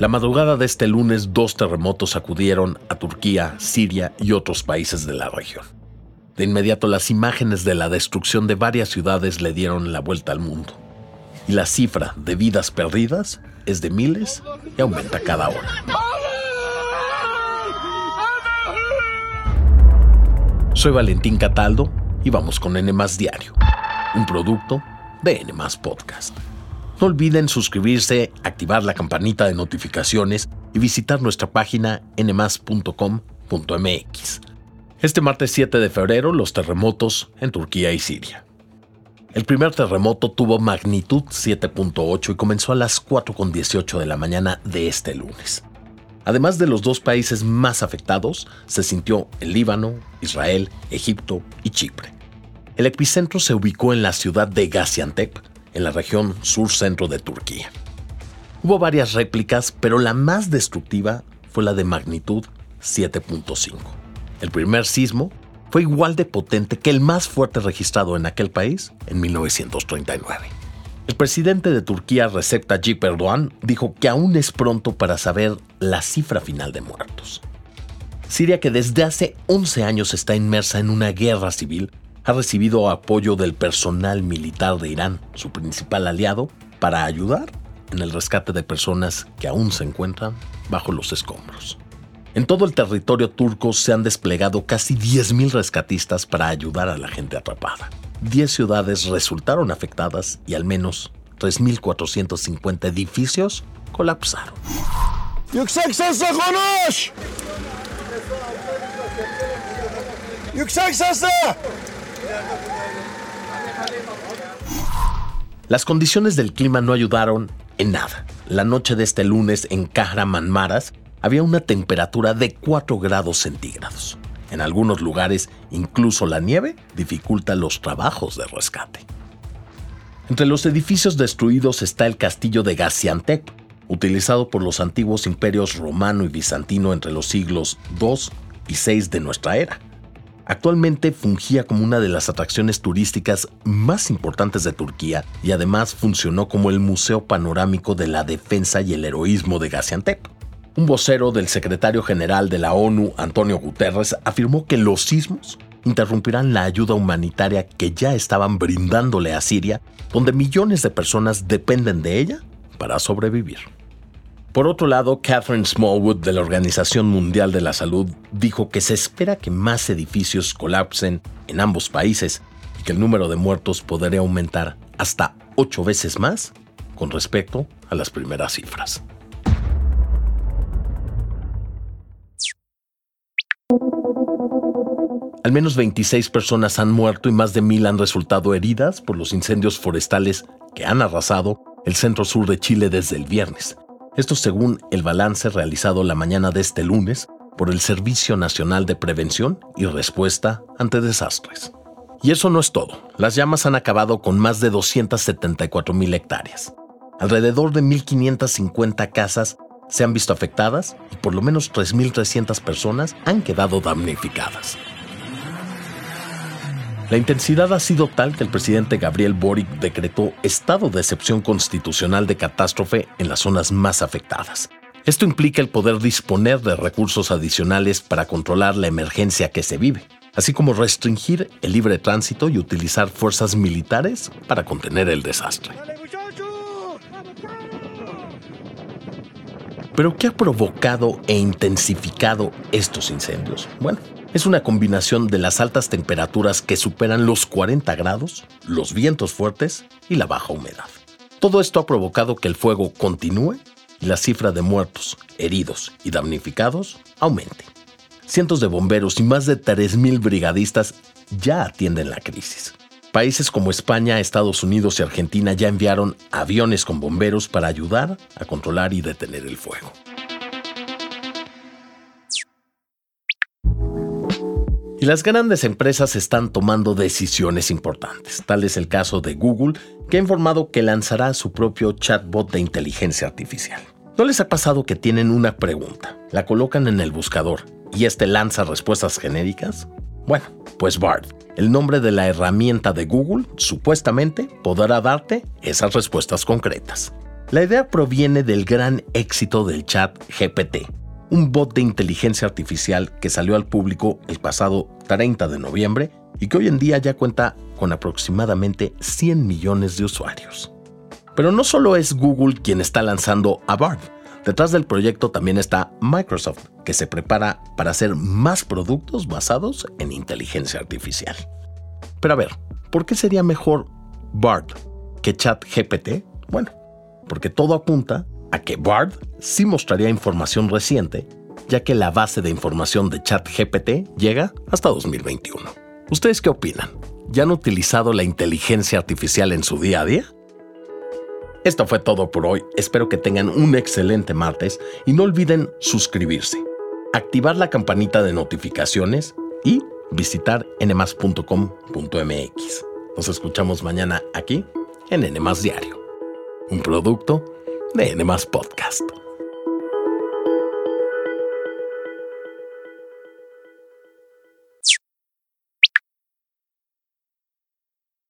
La madrugada de este lunes, dos terremotos sacudieron a Turquía, Siria y otros países de la región. De inmediato, las imágenes de la destrucción de varias ciudades le dieron la vuelta al mundo. Y la cifra de vidas perdidas es de miles y aumenta cada hora. Soy Valentín Cataldo y vamos con N Diario, un producto de N Podcast. No olviden suscribirse, activar la campanita de notificaciones y visitar nuestra página nmas.com.mx. Este martes 7 de febrero, los terremotos en Turquía y Siria. El primer terremoto tuvo magnitud 7.8 y comenzó a las 4.18 de la mañana de este lunes. Además de los dos países más afectados, se sintió el Líbano, Israel, Egipto y Chipre. El epicentro se ubicó en la ciudad de Gaziantep, en la región sur-centro de Turquía. Hubo varias réplicas, pero la más destructiva fue la de magnitud 7.5. El primer sismo fue igual de potente que el más fuerte registrado en aquel país en 1939. El presidente de Turquía, Recep Tayyip Erdogan, dijo que aún es pronto para saber la cifra final de muertos. Siria, que desde hace 11 años está inmersa en una guerra civil, ha recibido apoyo del personal militar de Irán, su principal aliado, para ayudar en el rescate de personas que aún se encuentran bajo los escombros. En todo el territorio turco se han desplegado casi 10.000 rescatistas para ayudar a la gente atrapada. 10 ciudades resultaron afectadas y al menos 3.450 edificios colapsaron. Las condiciones del clima no ayudaron en nada. La noche de este lunes en Kahramanmaras había una temperatura de 4 grados centígrados. En algunos lugares, incluso la nieve dificulta los trabajos de rescate. Entre los edificios destruidos está el castillo de Gaziantep, utilizado por los antiguos imperios romano y bizantino entre los siglos II y VI de nuestra era. Actualmente fungía como una de las atracciones turísticas más importantes de Turquía y además funcionó como el museo panorámico de la defensa y el heroísmo de Gaziantep. Un vocero del secretario general de la ONU, Antonio Guterres, afirmó que los sismos interrumpirán la ayuda humanitaria que ya estaban brindándole a Siria, donde millones de personas dependen de ella para sobrevivir. Por otro lado, Catherine Smallwood de la Organización Mundial de la Salud dijo que se espera que más edificios colapsen en ambos países y que el número de muertos podría aumentar hasta ocho veces más con respecto a las primeras cifras. Al menos 26 personas han muerto y más de mil han resultado heridas por los incendios forestales que han arrasado el centro sur de Chile desde el viernes, esto según el balance realizado la mañana de este lunes por el Servicio Nacional de Prevención y Respuesta ante Desastres. Y eso no es todo. Las llamas han acabado con más de 274 mil hectáreas. Alrededor de 1.550 casas se han visto afectadas y por lo menos 3.300 personas han quedado damnificadas. La intensidad ha sido tal que el presidente Gabriel Boric decretó estado de excepción constitucional de catástrofe en las zonas más afectadas. Esto implica el poder disponer de recursos adicionales para controlar la emergencia que se vive, así como restringir el libre tránsito y utilizar fuerzas militares para contener el desastre. ¿Pero qué ha provocado e intensificado estos incendios? Bueno, es una combinación de las altas temperaturas que superan los 40 grados, los vientos fuertes y la baja humedad. Todo esto ha provocado que el fuego continúe y la cifra de muertos, heridos y damnificados aumente. Cientos de bomberos y más de 3.000 brigadistas ya atienden la crisis. Países como España, Estados Unidos y Argentina ya enviaron aviones con bomberos para ayudar a controlar y detener el fuego. Y las grandes empresas están tomando decisiones importantes. Tal es el caso de Google, que ha informado que lanzará su propio chatbot de inteligencia artificial. ¿No les ha pasado que tienen una pregunta, la colocan en el buscador y este lanza respuestas genéricas? Bueno, pues BARD, el nombre de la herramienta de Google, supuestamente podrá darte esas respuestas concretas. La idea proviene del gran éxito del chat GPT, un bot de inteligencia artificial que salió al público el pasado 30 de noviembre y que hoy en día ya cuenta con aproximadamente 100 millones de usuarios. Pero no solo es Google quien está lanzando a Bard. Detrás del proyecto también está Microsoft, que se prepara para hacer más productos basados en inteligencia artificial. Pero a ver, ¿por qué sería mejor Bard que ChatGPT? Bueno, porque todo apunta a que Bard sí mostraría información reciente, ya que la base de información de ChatGPT llega hasta 2021. ¿Ustedes qué opinan? ¿Ya han utilizado la inteligencia artificial en su día a día? Esto fue todo por hoy, espero que tengan un excelente martes y no olviden suscribirse, activar la campanita de notificaciones y visitar nmas.com.mx. Nos escuchamos mañana aquí en NMAS Diario, un producto de NMAS Podcast.